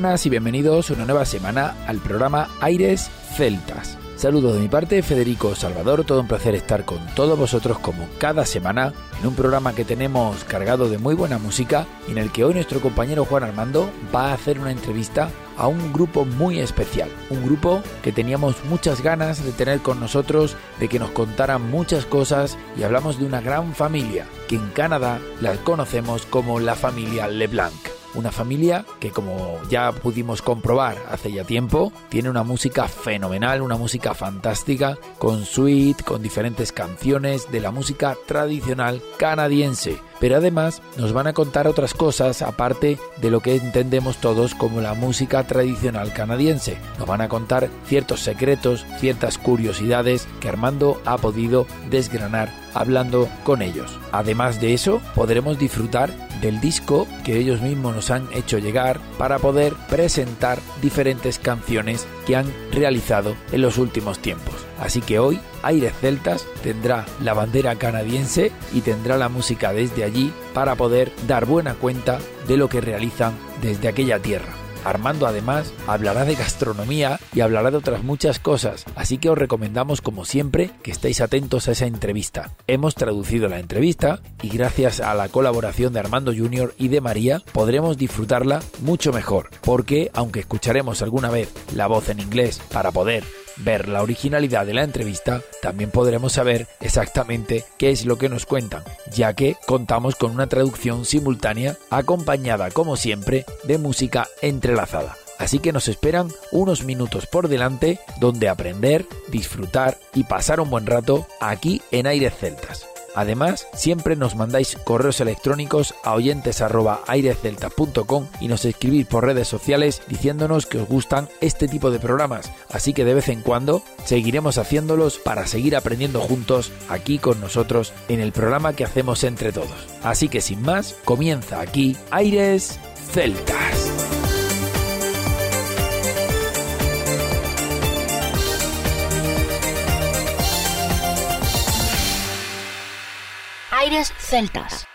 Buenas y bienvenidos una nueva semana al programa Aires Celtas. Saludos de mi parte, Federico Salvador, todo un placer estar con todos vosotros como cada semana en un programa que tenemos cargado de muy buena música y en el que hoy nuestro compañero Juan Armando va a hacer una entrevista a un grupo muy especial, un grupo que teníamos muchas ganas de tener con nosotros, de que nos contaran muchas cosas y hablamos de una gran familia que en Canadá la conocemos como la familia LeBlanc. Una familia que como ya pudimos comprobar hace ya tiempo, tiene una música fenomenal, una música fantástica, con suite, con diferentes canciones de la música tradicional canadiense. Pero además nos van a contar otras cosas aparte de lo que entendemos todos como la música tradicional canadiense. Nos van a contar ciertos secretos, ciertas curiosidades que Armando ha podido desgranar hablando con ellos. Además de eso, podremos disfrutar del disco que ellos mismos nos han hecho llegar para poder presentar diferentes canciones que han realizado en los últimos tiempos. Así que hoy Aires Celtas tendrá la bandera canadiense y tendrá la música desde allí para poder dar buena cuenta de lo que realizan desde aquella tierra. Armando además hablará de gastronomía y hablará de otras muchas cosas, así que os recomendamos como siempre que estéis atentos a esa entrevista. Hemos traducido la entrevista y gracias a la colaboración de Armando Jr. y de María podremos disfrutarla mucho mejor, porque aunque escucharemos alguna vez la voz en inglés para poder ver la originalidad de la entrevista, también podremos saber exactamente qué es lo que nos cuentan, ya que contamos con una traducción simultánea acompañada, como siempre, de música entrelazada. Así que nos esperan unos minutos por delante donde aprender, disfrutar y pasar un buen rato aquí en Aires Celtas. Además, siempre nos mandáis correos electrónicos a oyentes@airesceltas.com y nos escribís por redes sociales diciéndonos que os gustan este tipo de programas. Así que de vez en cuando seguiremos haciéndolos para seguir aprendiendo juntos aquí con nosotros en el programa que hacemos entre todos. Así que sin más, comienza aquí Aires Celtas. Celtas.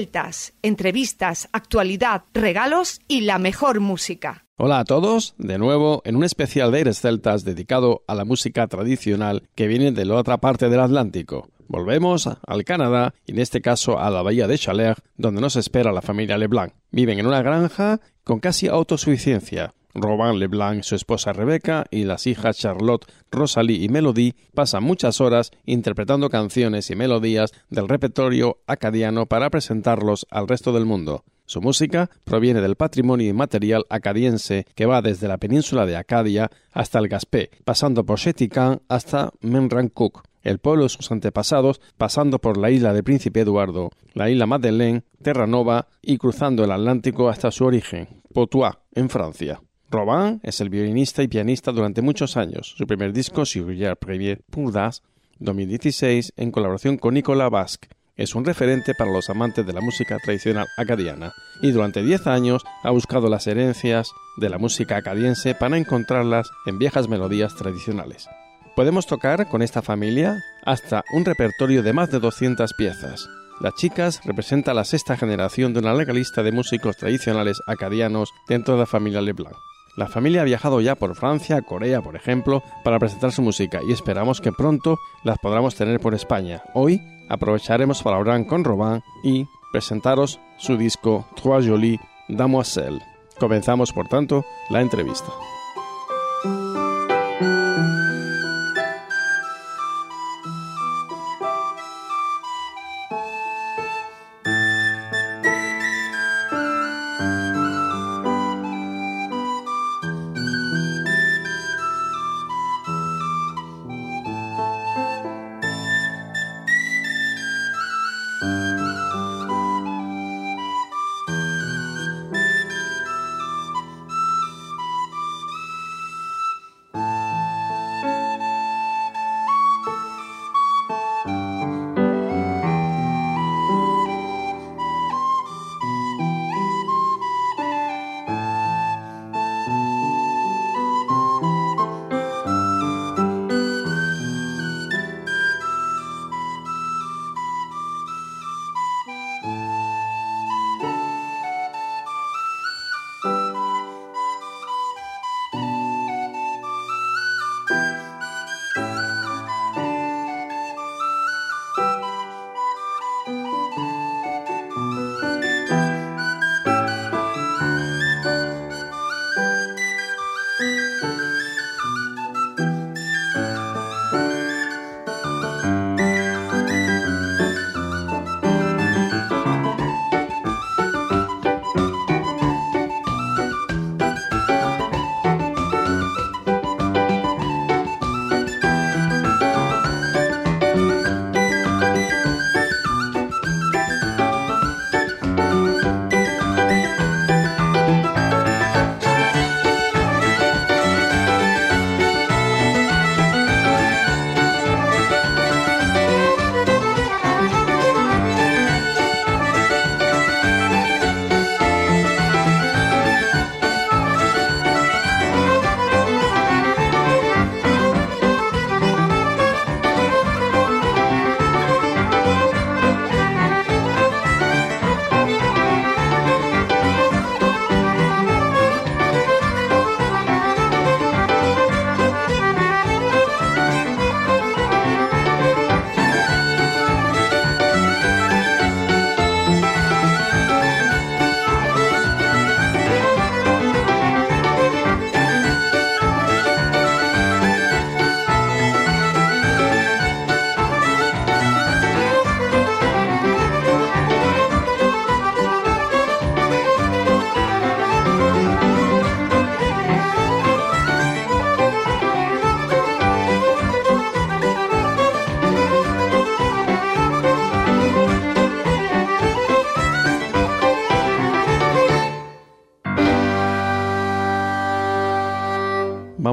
Celtas, entrevistas, actualidad, regalos y la mejor música. Hola a todos, de nuevo en un especial de Aires Celtas dedicado a la música tradicional que viene de la otra parte del Atlántico. Volvemos al Canadá y en este caso a la bahía de Chaleur, donde nos espera la familia Leblanc. Viven en una granja con casi autosuficiencia. Robin Leblanc, su esposa Rebecca y las hijas Charlotte, Rosalie y Melody pasan muchas horas interpretando canciones y melodías del repertorio acadiano para presentarlos al resto del mundo. Su música proviene del patrimonio inmaterial acadiense que va desde la península de Acadia hasta el Gaspé, pasando por Chetican hasta Menrancook, el pueblo de sus antepasados, pasando por la isla del Príncipe Eduardo, la isla Madeleine, Terranova y cruzando el Atlántico hasta su origen, Poitou, en Francia. Robin es el violinista y pianista durante muchos años. Su primer disco, Sur Premier pour Das, 2016, en colaboración con Nicolas Basque, es un referente para los amantes de la música tradicional acadiana y durante 10 años ha buscado las herencias de la música acadiense para encontrarlas en viejas melodías tradicionales. Podemos tocar con esta familia hasta un repertorio de más de 200 piezas. Las chicas representan la sexta generación de una larga lista de músicos tradicionales acadianos dentro de la familia Leblanc. La familia ha viajado ya por Francia, Corea, por ejemplo, para presentar su música y esperamos que pronto las podamos tener por España. Hoy aprovecharemos para hablar con Robin y presentaros su disco Trois Jolies Damoiselles. Comenzamos, por tanto, la entrevista.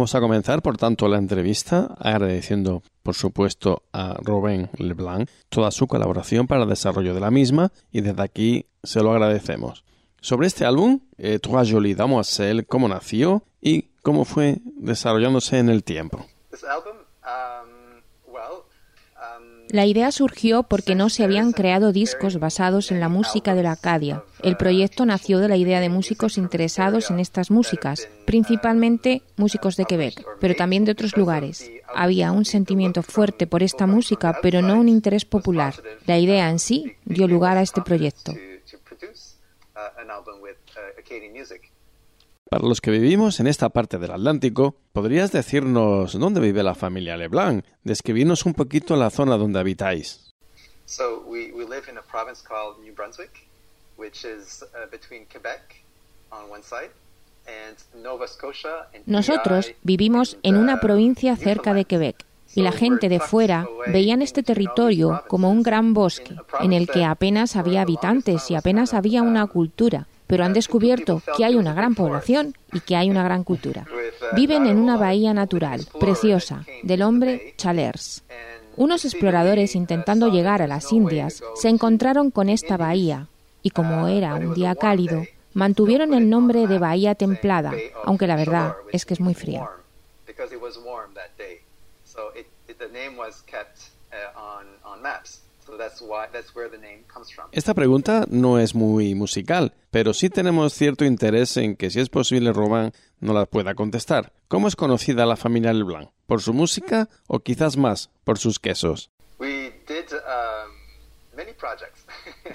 Vamos a comenzar, por tanto, la entrevista agradeciendo, por supuesto, a Robin Leblanc toda su colaboración para el desarrollo de la misma y desde aquí se lo agradecemos. Sobre este álbum, eh, Trois Jolies Damoiselles, cómo nació y cómo fue desarrollándose en el tiempo. This album, um, well, um, La idea surgió porque no se habían creado discos basados en la música de la Acadia. El proyecto nació de la idea de músicos interesados en estas músicas, principalmente músicos de Quebec, pero también de otros lugares. Había un sentimiento fuerte por esta música, pero no un interés popular. La idea en sí dio lugar a este proyecto. Para los que vivimos en esta parte del Atlántico, ¿podrías decirnos dónde vive la familia Leblanc? Describirnos un poquito la zona donde habitáis. Nosotros vivimos en una uh, provincia cerca de Quebec y la gente de fuera veían este territorio como un gran bosque en el que apenas había habitantes y apenas había una cultura pero han descubierto que hay una gran población y que hay una gran cultura. Viven en una bahía natural, preciosa, del hombre Chalers. Unos exploradores intentando llegar a las Indias se encontraron con esta bahía y como era un día cálido, mantuvieron el nombre de Bahía Templada, aunque la verdad es que es muy fría. Esta pregunta no es muy musical, pero sí tenemos cierto interés en que si es posible Román no la pueda contestar. ¿Cómo es conocida la familia Leblanc? ¿Por su música o quizás más por sus quesos?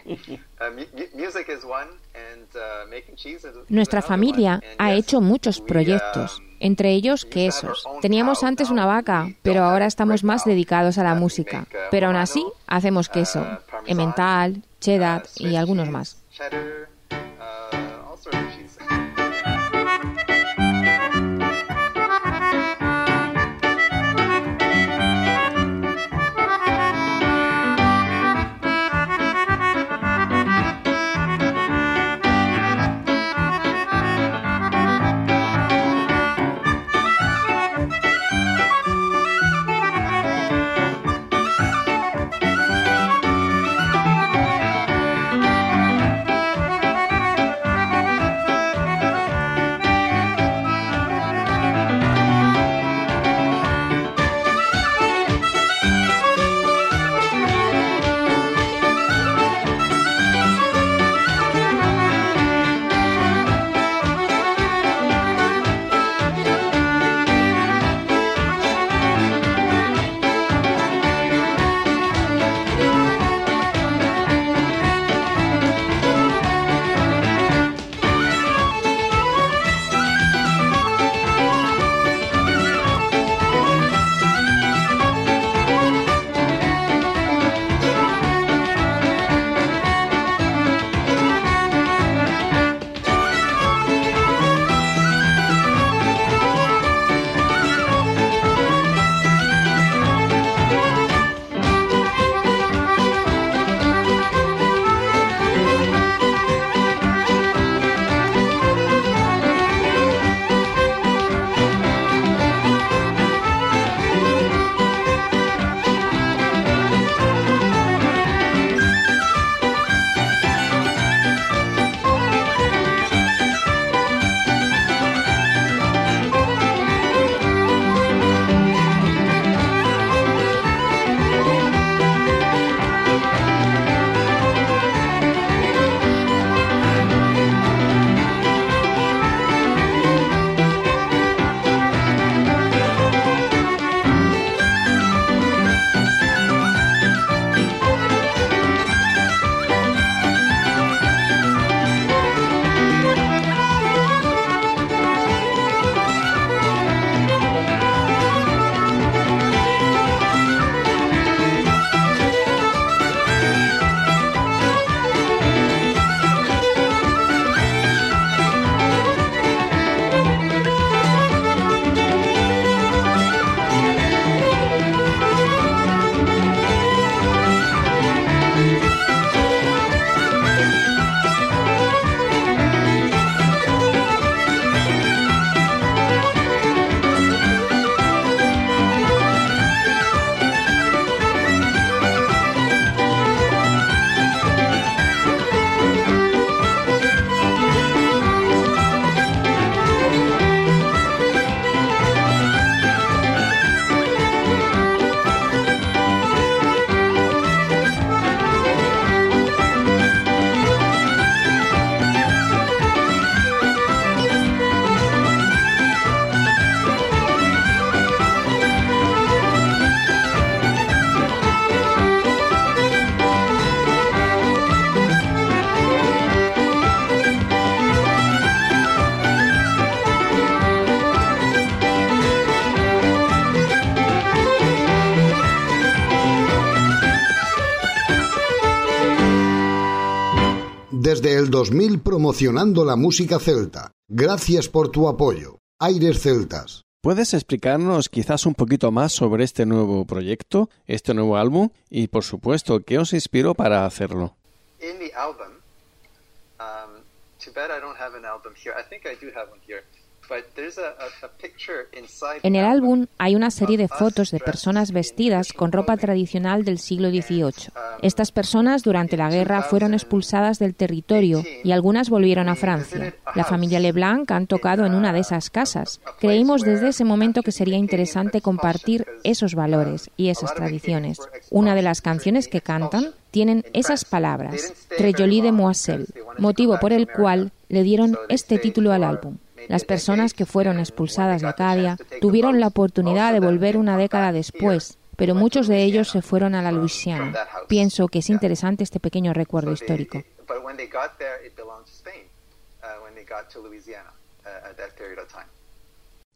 Nuestra familia ha hecho muchos proyectos, um, entre ellos quesos. Teníamos antes una vaca, pero ahora estamos más dedicados a la música. Pero aún así, hacemos queso, emmental, cheddar y algunos más. Promocionando la música celta. Gracias por tu apoyo. Aires Celtas. ¿Puedes explicarnos quizás un poquito más sobre este nuevo proyecto, este nuevo álbum y por supuesto qué os inspiró para hacerlo? En el álbum hay una serie de fotos de personas vestidas con ropa tradicional del siglo XVIII. Estas personas durante la guerra fueron expulsadas del territorio y algunas volvieron a Francia. La familia Leblanc han tocado en una de esas casas. Creímos desde ese momento que sería interesante compartir esos valores y esas tradiciones. Una de las canciones que cantan tienen esas palabras, Trejoli de Moisselle, motivo por el cual le dieron este título al álbum. Las personas que fueron expulsadas de Acadia tuvieron la oportunidad de volver una década después, pero muchos de ellos se fueron a la Luisiana. Pienso que es interesante este pequeño recuerdo histórico.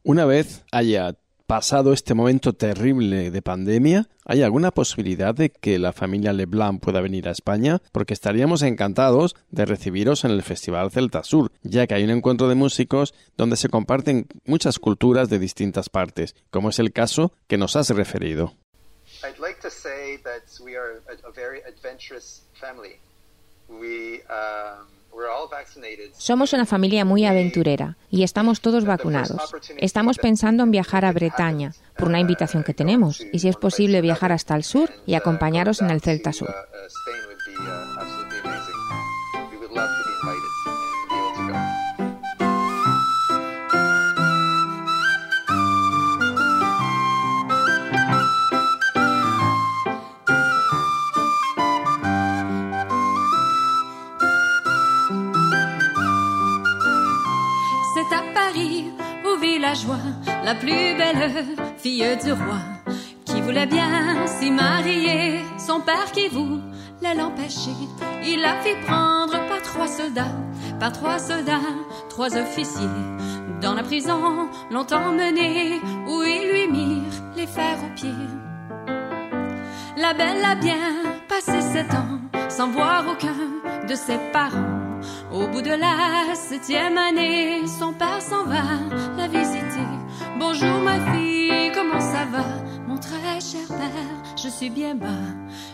Una vez haya pasado este momento terrible de pandemia, ¿hay alguna posibilidad de que la familia Leblanc pueda venir a España? Porque estaríamos encantados de recibiros en el Festival Celta Sur, ya que hay un encuentro de músicos donde se comparten muchas culturas de distintas partes, como es el caso que nos has referido. Somos una familia muy aventurera y estamos todos vacunados. Estamos pensando en viajar a Bretaña por una invitación que tenemos y si es posible viajar hasta el sur y acompañaros en el Celta Sur. La plus belle fille du roi, qui voulait bien s'y marier. Son père qui voulait l'empêcher, il la fit prendre par trois soldats, par trois soldats, trois officiers. Dans la prison, l'ont emmenée, où ils lui mirent les fers aux pieds. La belle a bien passé sept ans, sans voir aucun de ses parents. Au bout de la septième année, son père s'en va la visiter. Bonjour ma fille, comment ça va? Mon très cher père, je suis bien bas.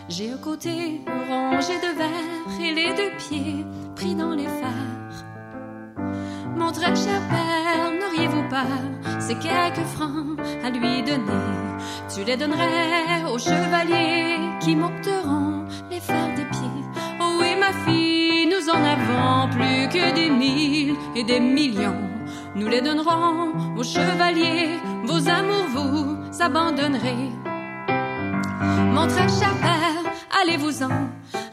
J'ai un côté rongé de verre et les deux pieds pris dans les fers. Mon très cher père, n'auriez-vous pas ces quelques francs à lui donner? Tu les donnerais aux chevaliers qui monteront les fers des pieds. Oh oui ma fille, en avons plus que des mille et des millions. Nous les donnerons aux chevaliers, vos amours vous abandonnerez. Mon très cher père, allez-vous-en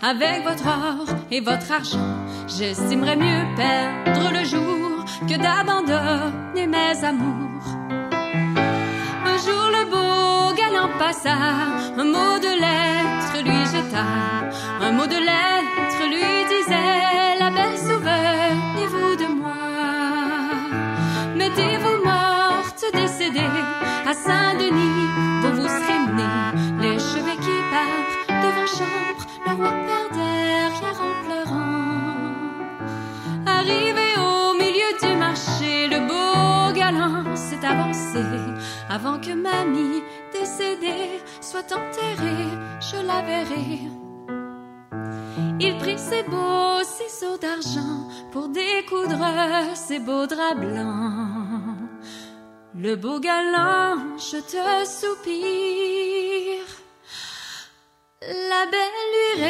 avec votre or et votre argent. J'estimerais mieux perdre le jour que d'abandonner mes amours. Un jour le beau galant passa, un mot de lettre un mot de lettre lui disait la belle souvenez-vous de mettez-vous morte, décédée à Saint-Denis, vous vous serez les cheveux qui partent devant chambre, le roi perd derrière en pleurant. Arrivé au milieu du marché, le beau galant s'est avancé avant que mamie décédée soit enterrée, je la verrai. Il prit ses beaux ciseaux d'argent pour découdre ses beaux draps blancs. Le beau galant, je te soupire. La belle lui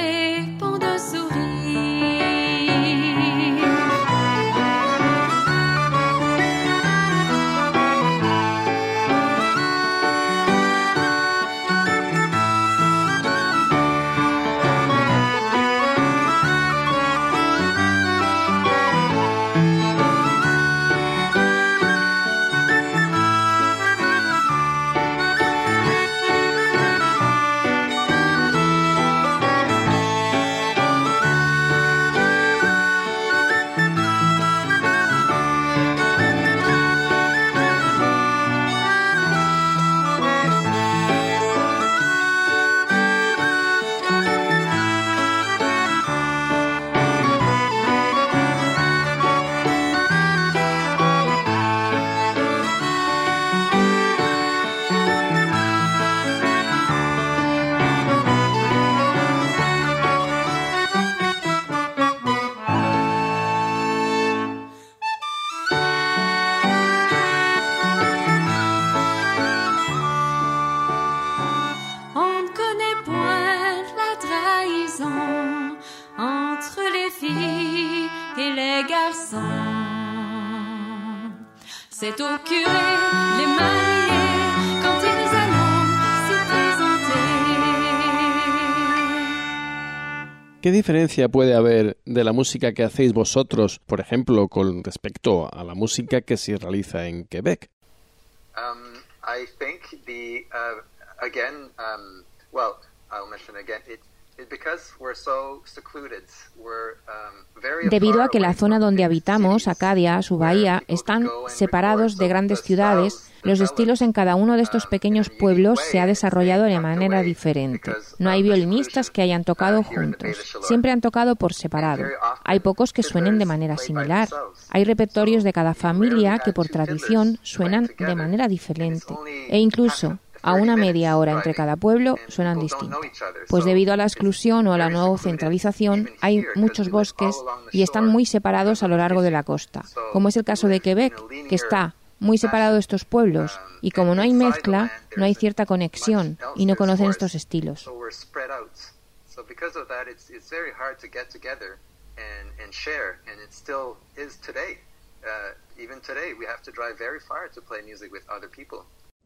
diferencia puede haber de la música que hacéis vosotros, por ejemplo, con respecto a la música que se realiza en Quebec? Um, I think the uh, again, um, well, I'll mention again. It, um, Debido a que la zona donde habitamos, Acadia, su bahía, están separados de grandes ciudades, los estilos en cada uno de estos um, pequeños pueblos se ha desarrollado de manera diferente. No hay the violinistas que hayan tocado uh, the juntos. Siempre han tocado por separado. Hay pocos que suenen de manera similar. Hay repertorios de cada familia que por tradición suenan de manera diferente. E incluso a 30 una media hora entre cada pueblo suenan distintos. Pues debido a la exclusión o a la no centralización, hay muchos bosques y están muy separados a lo largo de la costa, como es el caso de Quebec, que está muy separado de estos pueblos, y como no hay mezcla, no hay cierta conexión y no conocen estos estilos.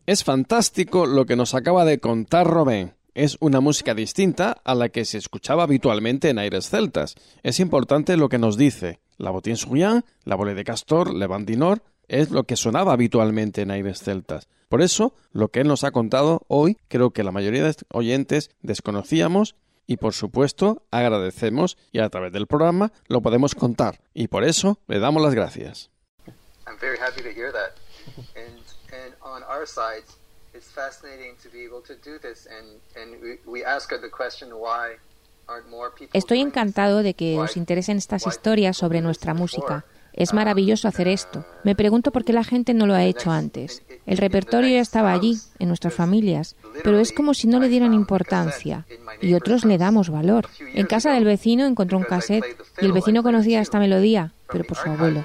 Es fantástico lo que nos acaba de contar Robin. Es una música distinta a la que se escuchaba habitualmente en aires celtas. Es importante lo que nos dice. La botín souillán, la bolée de castor, le bandinor, es lo que sonaba habitualmente en aires celtas. Por eso, lo que él nos ha contado hoy, creo que la mayoría de oyentes desconocíamos y por supuesto agradecemos y a través del programa lo podemos contar. Y por eso le damos las gracias. And on our side, it's fascinating to be able to do this. And and we, we ask the question why aren't more people. Estoy encantado de que os interesen estas historias sobre nuestra música. Es maravilloso hacer esto. Me pregunto por qué la gente no lo ha hecho antes. El repertorio ya estaba allí, en nuestras familias, pero es como si no le dieran importancia. Y otros le damos valor. En casa del vecino encontró un cassette y el vecino conocía esta melodía, pero por su abuelo.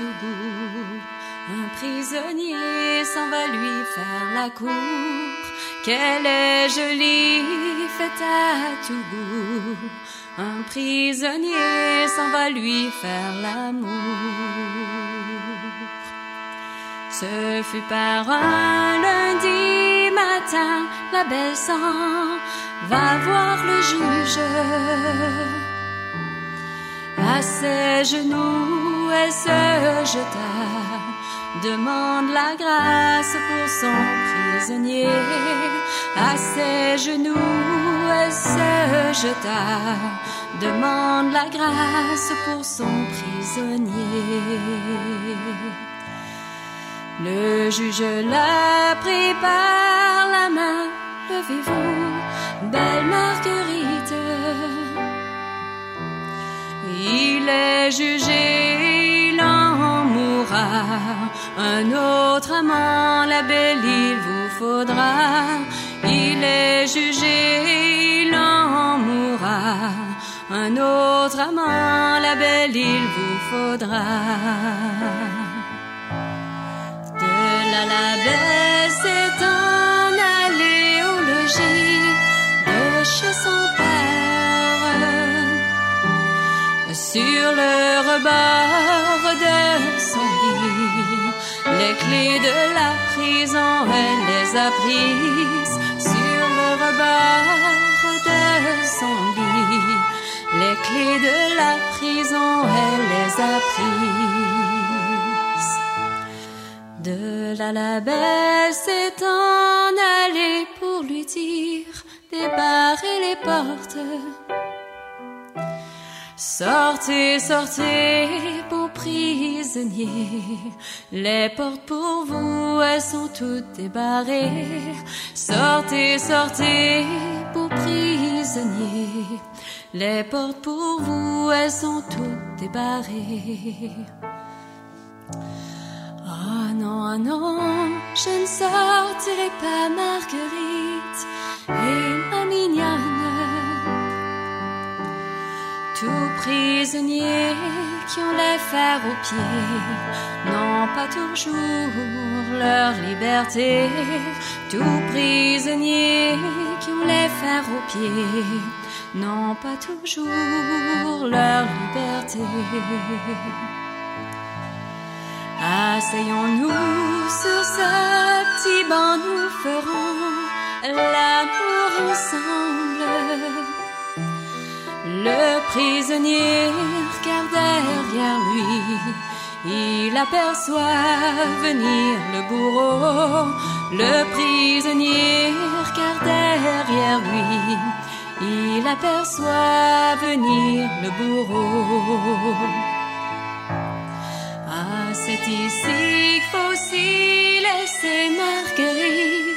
Un prisonnier s'en va lui faire la cour, qu'elle est jolie, faite à tout goût. Un prisonnier s'en va lui faire l'amour. Ce fut par un lundi matin, la belle sang va voir le juge. À ses genoux, elle se jeta, demande la grâce pour son prisonnier. À ses genoux, elle se jeta, demande la grâce pour son prisonnier. Le juge l'a pris par la main. Levez-vous, belle Marguerite. Il est jugé, il en mourra. Un autre amant, la belle, il vous faudra. Il est jugé, il en mourra. Un autre amant, la belle, il vous faudra. De la s'est en allée au logis de chez son père. Sur le rebord de son lit, les clés de la prison, elle les a prises. Sur le rebord de son lit, les clés de la prison, elle les a prises. De là la belle s'est en allée pour lui dire débarrer les portes. Sortez, sortez, beaux prisonniers. Les portes pour vous, elles sont toutes débarrées. Sortez, sortez, beaux prisonniers. Les portes pour vous, elles sont toutes débarrées. Ah non, ah non, je ne sortirai pas Marguerite et ma mignonne. Tous prisonniers qui ont les fers aux pieds n'ont pas toujours leur liberté. Tous prisonniers qui ont les fers aux pieds n'ont pas toujours leur liberté. Asseyons-nous sur ce petit banc, nous ferons l'amour ensemble. Le prisonnier regarde derrière lui, il aperçoit venir le bourreau. Le prisonnier regarde derrière lui, il aperçoit venir le bourreau. Ah, c'est ici qu'il faut aussi laisser Marguerite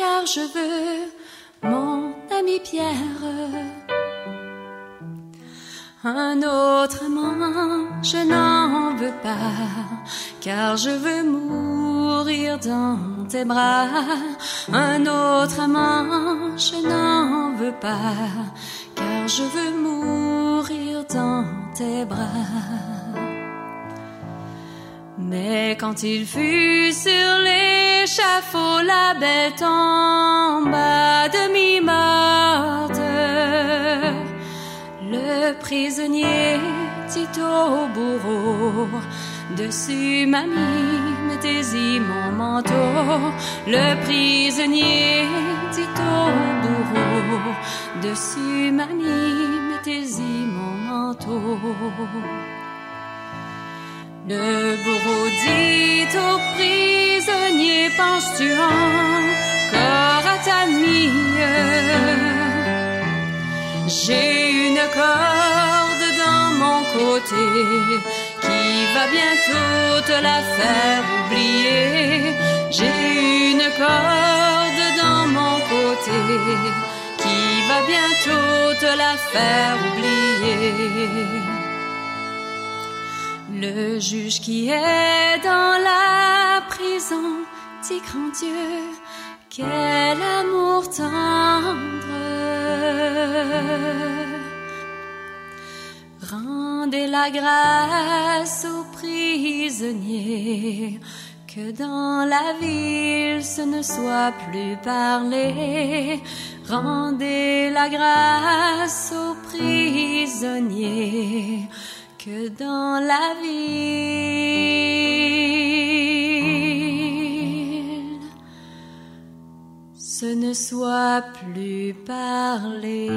car je veux mon ami Pierre. Un autre amant, je n'en veux pas, car je veux mourir dans tes bras. Un autre amant, je n'en veux pas, car je veux mourir dans tes bras. Mais quand il fut sur l'échafaud, la belle tomba demi-morte. Le prisonnier dit au bourreau, dessus mamie, mettez-y mon manteau. Le prisonnier dit au bourreau, dessus mamie, mettez-y mon manteau. Dit au prisonnier, penses-tu encore à ta mie? J'ai une corde dans mon côté qui va bientôt te la faire oublier. J'ai une corde dans mon côté qui va bientôt te la faire oublier. Juge qui est dans la prison dit grand Dieu, quel amour tendre. Rendez la grâce aux prisonniers, que dans la ville ce ne soit plus parlé. Rendez la grâce aux prisonniers que dans la ville ce ne soit plus parlé.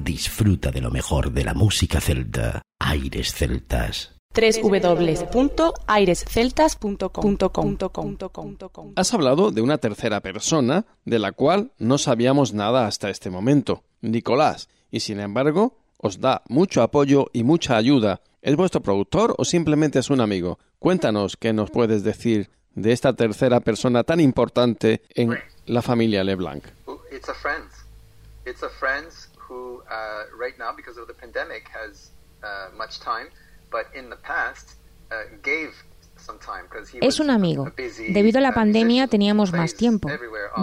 Disfruta de lo mejor de la música celta. Aires celtas. www.airesceltas.com Has hablado de una tercera persona de la cual no sabíamos nada hasta este momento, Nicolás, y sin embargo os da mucho apoyo y mucha ayuda. ¿Es vuestro productor o simplemente es un amigo? Cuéntanos qué nos puedes decir de esta tercera persona tan importante en la familia LeBlanc. It's a friend. It's a friend who, uh, right now, because of the pandemic, has uh, much time, uh, Es un amigo. Debido a la uh, pandemia teníamos más tiempo,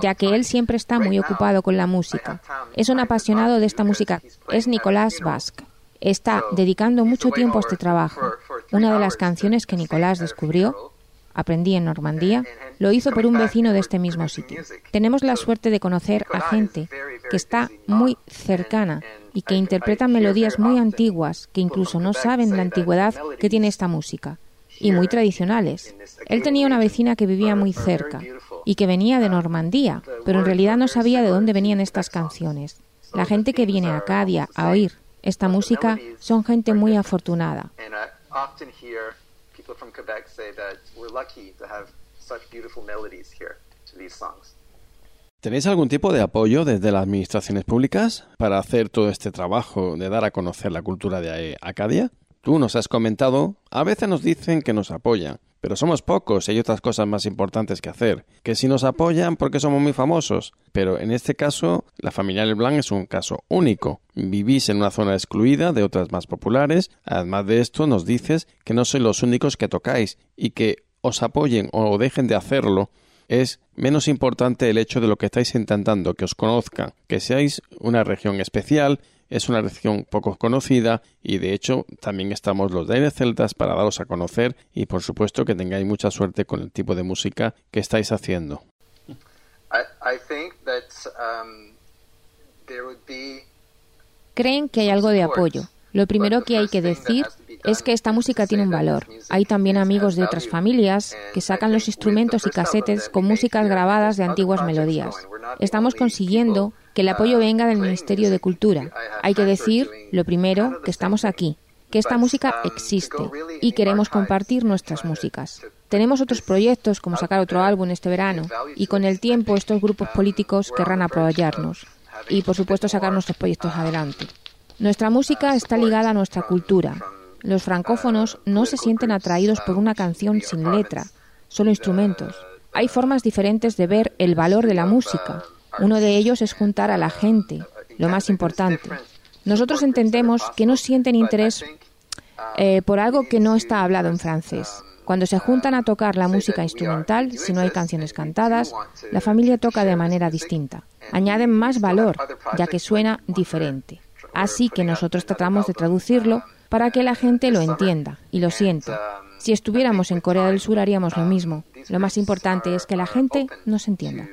ya que él siempre está muy ocupado con la música. Es un apasionado de esta música. Es Nicolás. Basque. Está dedicando mucho tiempo a este trabajo. Una de las canciones que Nicolás descubrió, aprendí en Normandía, lo hizo por un vecino de este mismo sitio. Tenemos la suerte de conocer a gente que está muy cercana y que interpretan melodías muy antiguas que incluso no saben la antigüedad que tiene esta música y muy tradicionales. Él tenía una vecina que vivía muy cerca y que venía de Normandía, pero en realidad no sabía de dónde venían estas canciones. La gente que viene a Acadia a oír esta música son gente muy afortunada. ¿Tenéis algún tipo de apoyo desde las administraciones públicas para hacer todo este trabajo de dar a conocer la cultura de Acadia? Tú nos has comentado, a veces nos dicen que nos apoyan, pero somos pocos y hay otras cosas más importantes que hacer. Que si nos apoyan porque somos muy famosos, pero en este caso la familia Leblanc es un caso único. Vivís en una zona excluida de otras más populares, además de esto nos dices que no sois los únicos que tocáis y que os apoyen o dejen de hacerlo es menos importante el hecho de lo que estáis intentando, que os conozcan, que seáis una región especial, es una región poco conocida y de hecho también estamos los de Celtas para daros a conocer y por supuesto que tengáis mucha suerte con el tipo de música que estáis haciendo. Um, Creen que hay algo de apoyo. Lo primero que hay que decir es que esta música tiene un valor. Hay también amigos de otras familias que sacan los instrumentos y casetes con músicas grabadas de antiguas melodías. Estamos consiguiendo que el apoyo venga del Ministerio de Cultura. Hay que decir, lo primero, que estamos aquí, que esta música existe y queremos compartir nuestras músicas. Tenemos otros proyectos como sacar otro álbum este verano y con el tiempo estos grupos políticos querrán apoyarnos y por supuesto sacar nuestros proyectos adelante. Nuestra música está ligada a nuestra cultura, los francófonos no se sienten atraídos por una canción sin letra, solo instrumentos. Hay formas diferentes de ver el valor de la música. Uno de ellos es juntar a la gente, lo más importante. Nosotros entendemos que no sienten interés eh, por algo que no está hablado en francés. Cuando se juntan a tocar la música instrumental, si no hay canciones cantadas, la familia toca de manera distinta. Añaden más valor, ya que suena diferente. Así que nosotros tratamos de traducirlo para que la gente lo entienda y lo sienta. Si estuviéramos en Corea del Sur haríamos lo mismo. Lo más importante es que la gente nos entienda.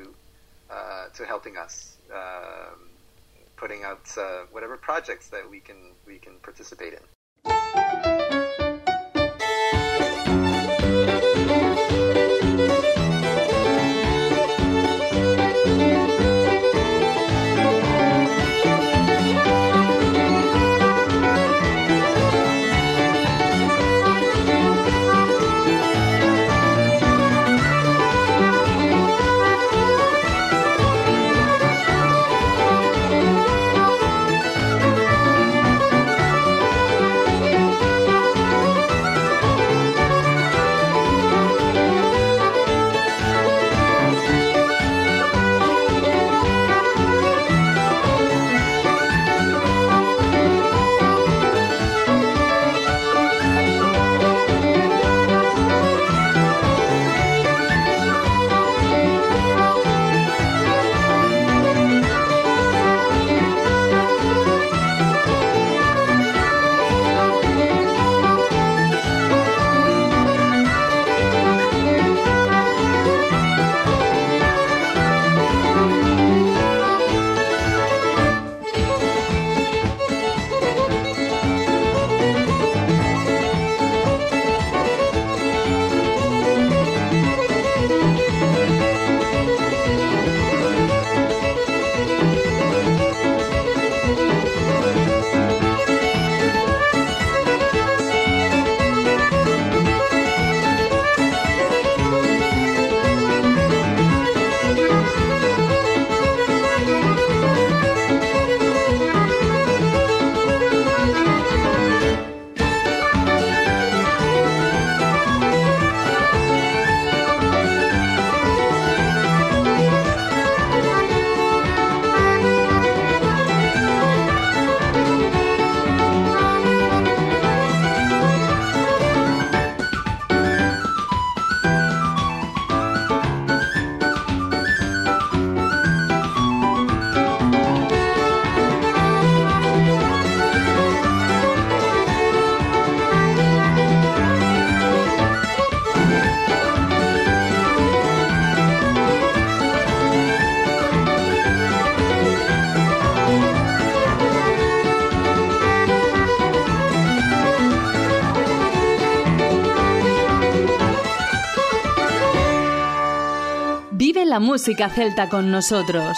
La música celta con nosotros.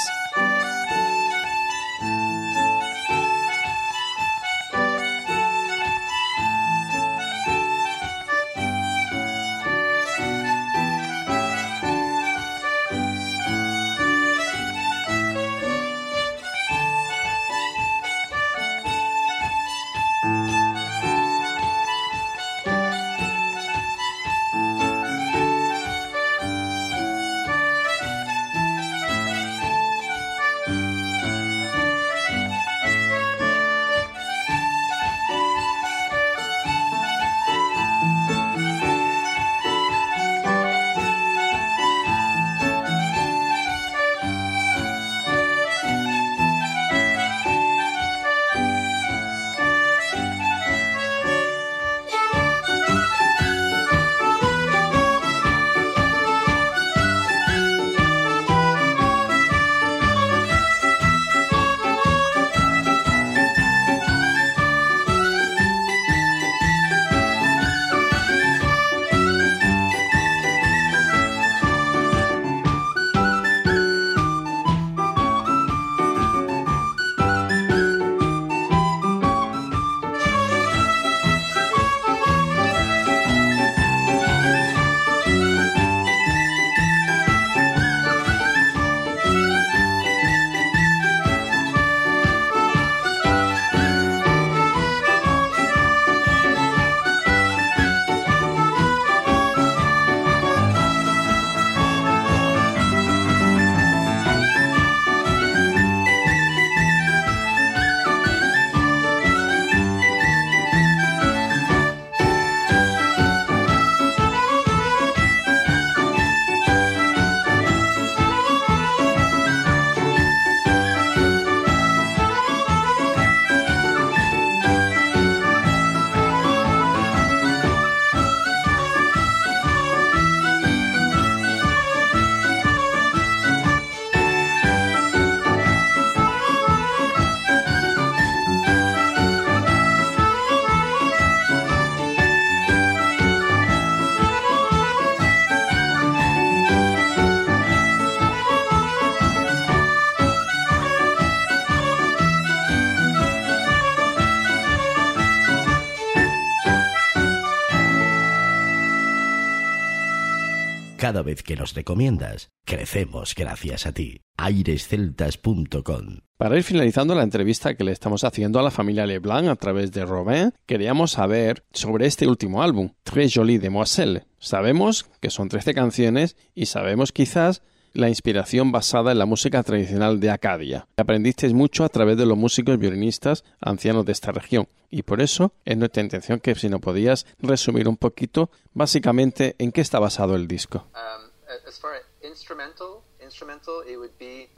Cada vez que nos recomiendas, crecemos gracias a ti. airesceltas.com Para ir finalizando la entrevista que le estamos haciendo a la familia Leblanc a través de Robin, queríamos saber sobre este último álbum, Très Jolie Demoiselle. Sabemos que son 13 canciones y sabemos quizás la inspiración basada en la música tradicional de Acadia. Aprendisteis mucho a través de los músicos violinistas ancianos de esta región y por eso es nuestra intención que si no podías resumir un poquito básicamente en qué está basado el disco. Um, as far as instrumental, instrumental, it would be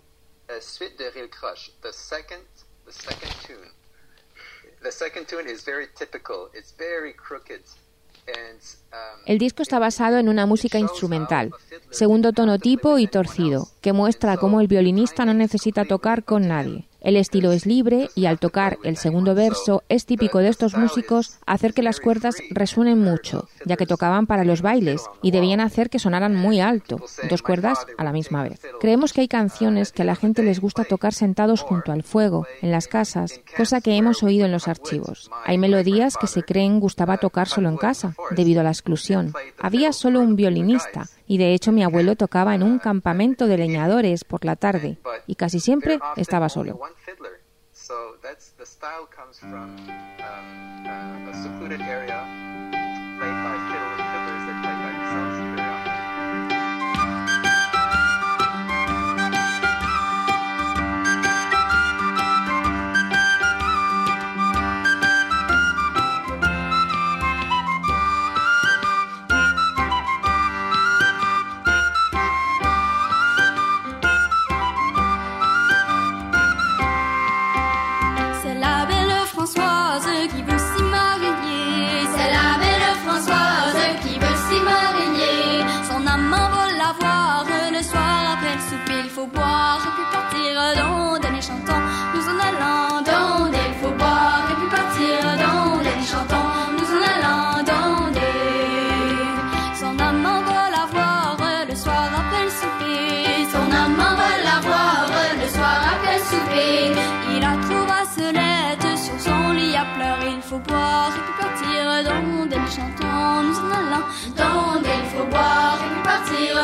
a suite de Real Crush, the second, the second tune. The second tune is very typical. It's very crooked. El disco está basado en una música instrumental, segundo tono tipo y torcido, que muestra cómo el violinista no necesita tocar con nadie. El estilo es libre y al tocar el segundo verso es típico de estos músicos hacer que las cuerdas resuenen mucho, ya que tocaban para los bailes y debían hacer que sonaran muy alto, dos cuerdas a la misma vez. Creemos que hay canciones que a la gente les gusta tocar sentados junto al fuego, en las casas, cosa que hemos oído en los archivos. Hay melodías que se creen gustaba tocar solo en casa, debido a la exclusión. Había solo un violinista y de hecho mi abuelo tocaba en un campamento de leñadores por la tarde y casi siempre estaba solo. So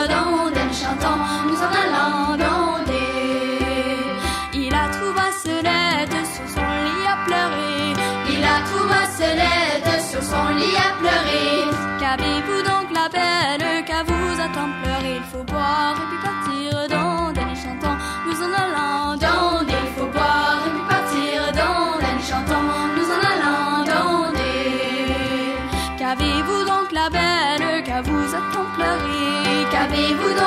redonde, chantant, nous en allons.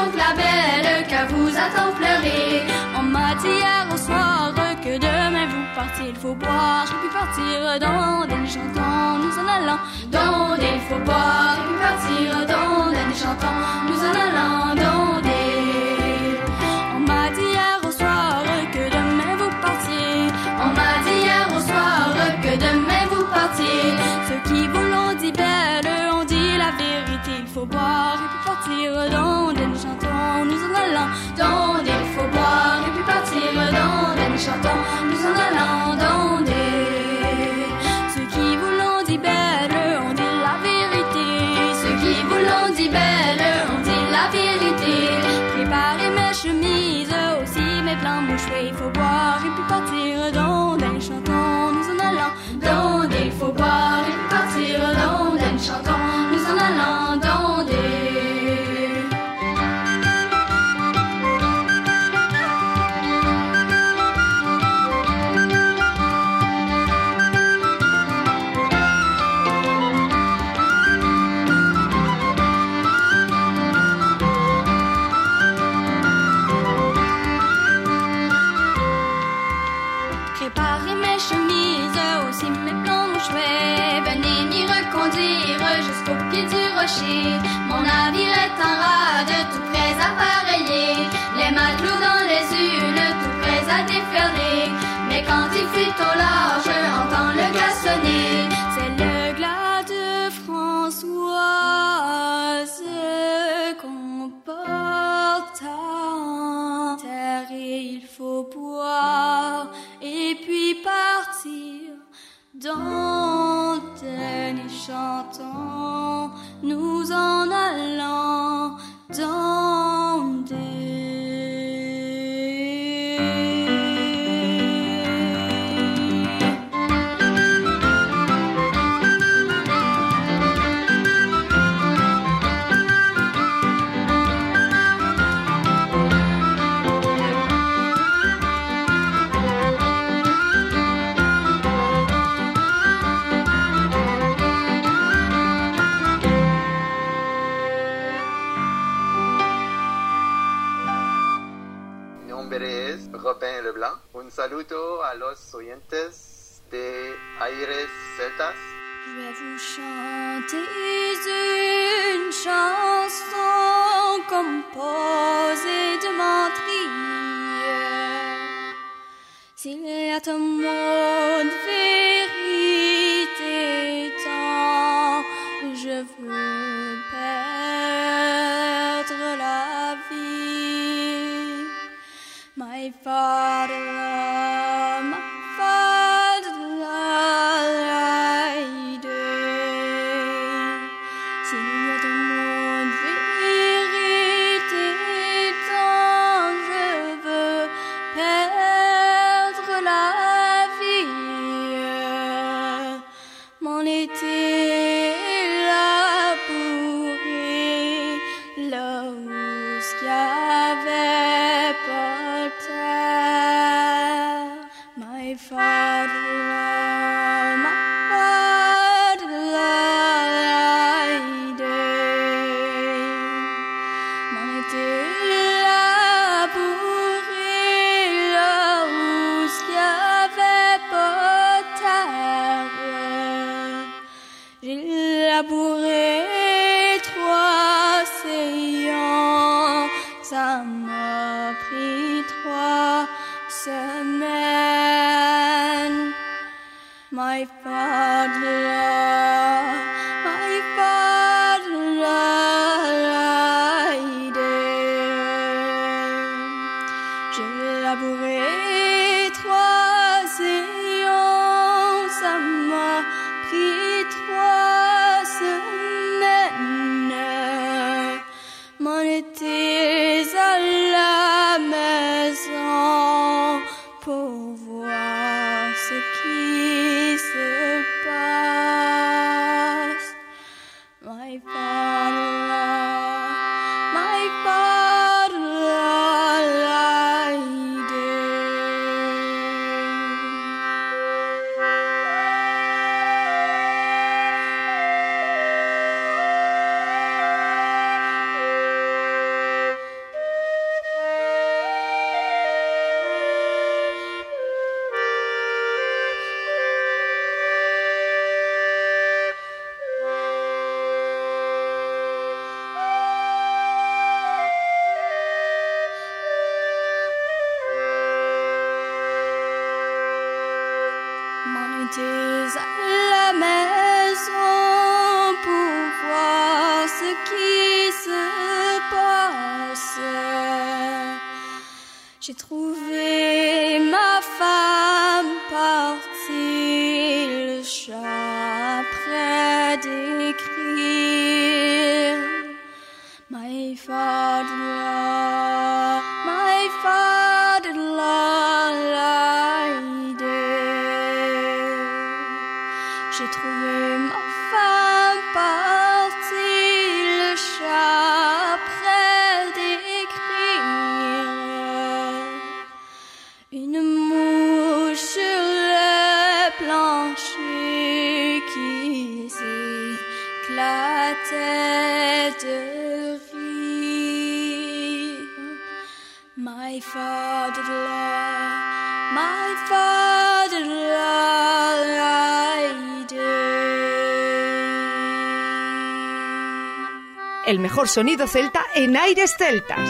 Donc la belle qu'à vous attend pleurer. On m'a dit hier au soir que demain vous partez, il faut boire et puis partir dans des chantons, nous en allant dans des, il faut boire et puis partir dans des chantons, nous en allant dans des. On m'a dit hier au soir que demain vous partiez, on m'a dit hier au soir que demain vous partiez. Ceux qui vous l'ont dit belle, on dit la vérité, il faut boire et puis partir dans des il faut boire et puis partir dans des chantons, nous en allant jusqu'au pied du rocher. Mon navire est en rade, tout prêt à pareiller. Les matelots dans les unes, tout prêts à déferler. Mais quand il fuit au large, entend le glas sonner. C'est le glas de Françoise qu'on porte en terre et il faut boire et puis partir dans scène et chantant, nous en allant dans Leblanc. Un saludo a los oyentes de Aires Celtas. Je vais vous chanter une chanson composée de menterie. S'il y a un monde father, mejor sonido celta en aires celtas.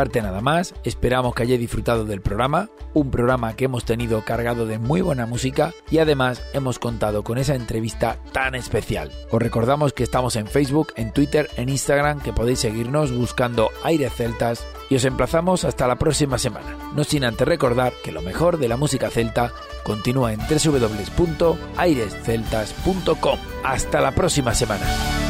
Nada más, esperamos que hayáis disfrutado del programa, un programa que hemos tenido cargado de muy buena música y además hemos contado con esa entrevista tan especial. Os recordamos que estamos en Facebook, en Twitter, en Instagram, que podéis seguirnos buscando Aires Celtas y os emplazamos hasta la próxima semana. No sin antes recordar que lo mejor de la música celta continúa en www.airesceltas.com. Hasta la próxima semana.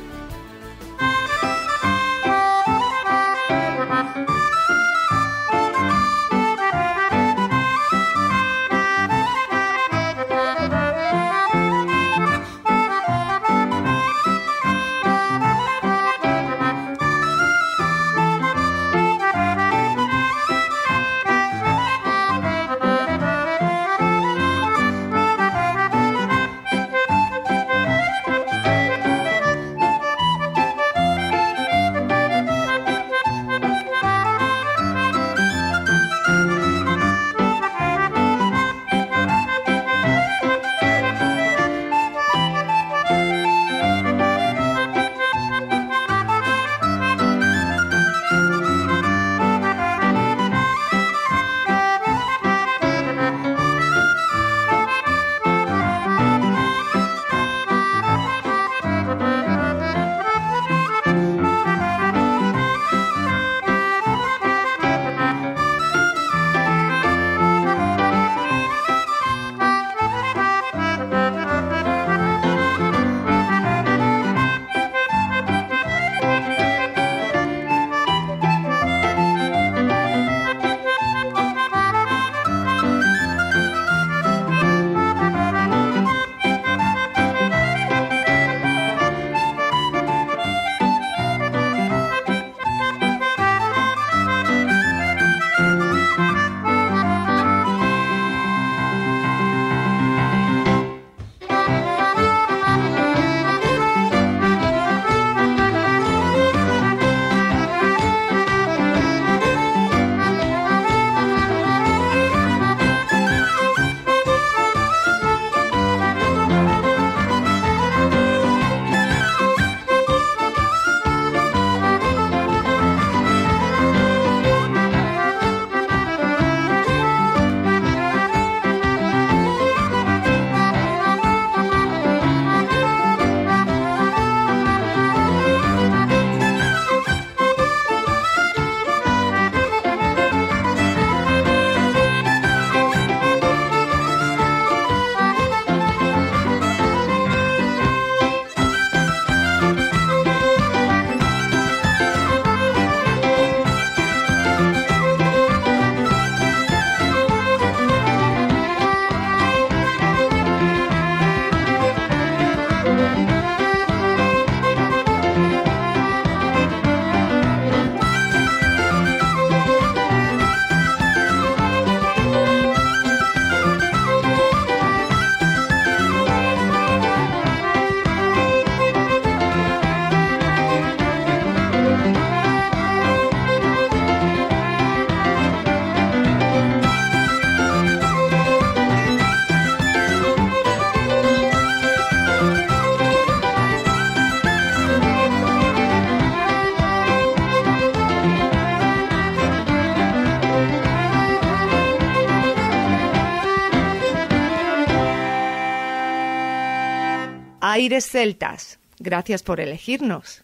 Aires Celtas. Gracias por elegirnos.